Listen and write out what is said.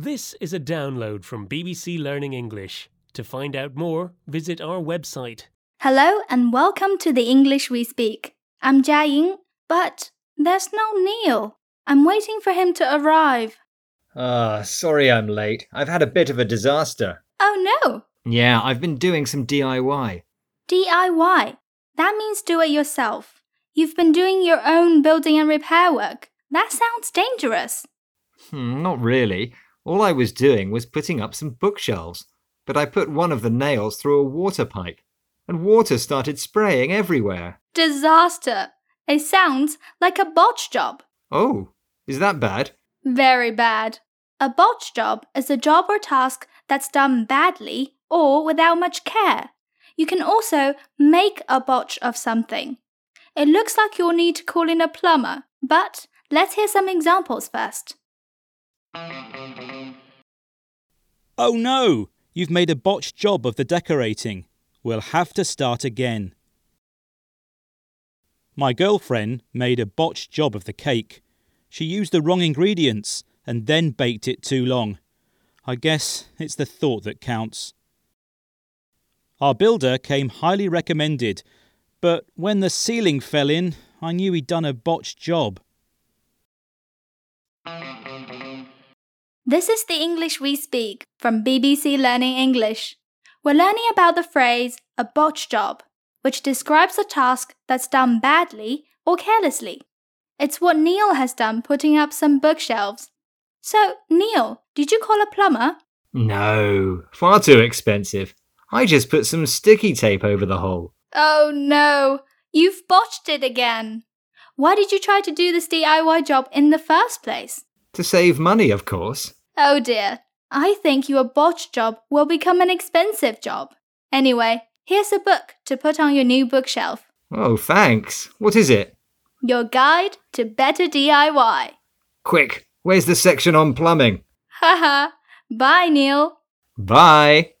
This is a download from BBC Learning English. To find out more, visit our website. Hello and welcome to the English we speak. I'm Jiaying, but there's no Neil. I'm waiting for him to arrive. Ah, sorry I'm late. I've had a bit of a disaster. Oh no! Yeah, I've been doing some DIY. DIY. That means do it yourself. You've been doing your own building and repair work. That sounds dangerous. Hmm, not really. All I was doing was putting up some bookshelves, but I put one of the nails through a water pipe, and water started spraying everywhere. Disaster. It sounds like a botch job. Oh, is that bad? Very bad. A botch job is a job or task that's done badly or without much care. You can also make a botch of something. It looks like you'll need to call in a plumber, but let's hear some examples first. Oh no! You've made a botched job of the decorating. We'll have to start again. My girlfriend made a botched job of the cake. She used the wrong ingredients and then baked it too long. I guess it's the thought that counts. Our builder came highly recommended, but when the ceiling fell in, I knew he'd done a botched job. This is the English we speak from BBC Learning English. We're learning about the phrase a botch job, which describes a task that's done badly or carelessly. It's what Neil has done putting up some bookshelves. So, Neil, did you call a plumber? No, far too expensive. I just put some sticky tape over the hole. Oh no, you've botched it again. Why did you try to do this DIY job in the first place? To save money, of course. Oh dear, I think your botch job will become an expensive job. Anyway, here's a book to put on your new bookshelf Oh, thanks. What is it? Your Guide to Better DIY. Quick, where's the section on plumbing? Haha, bye, Neil. Bye.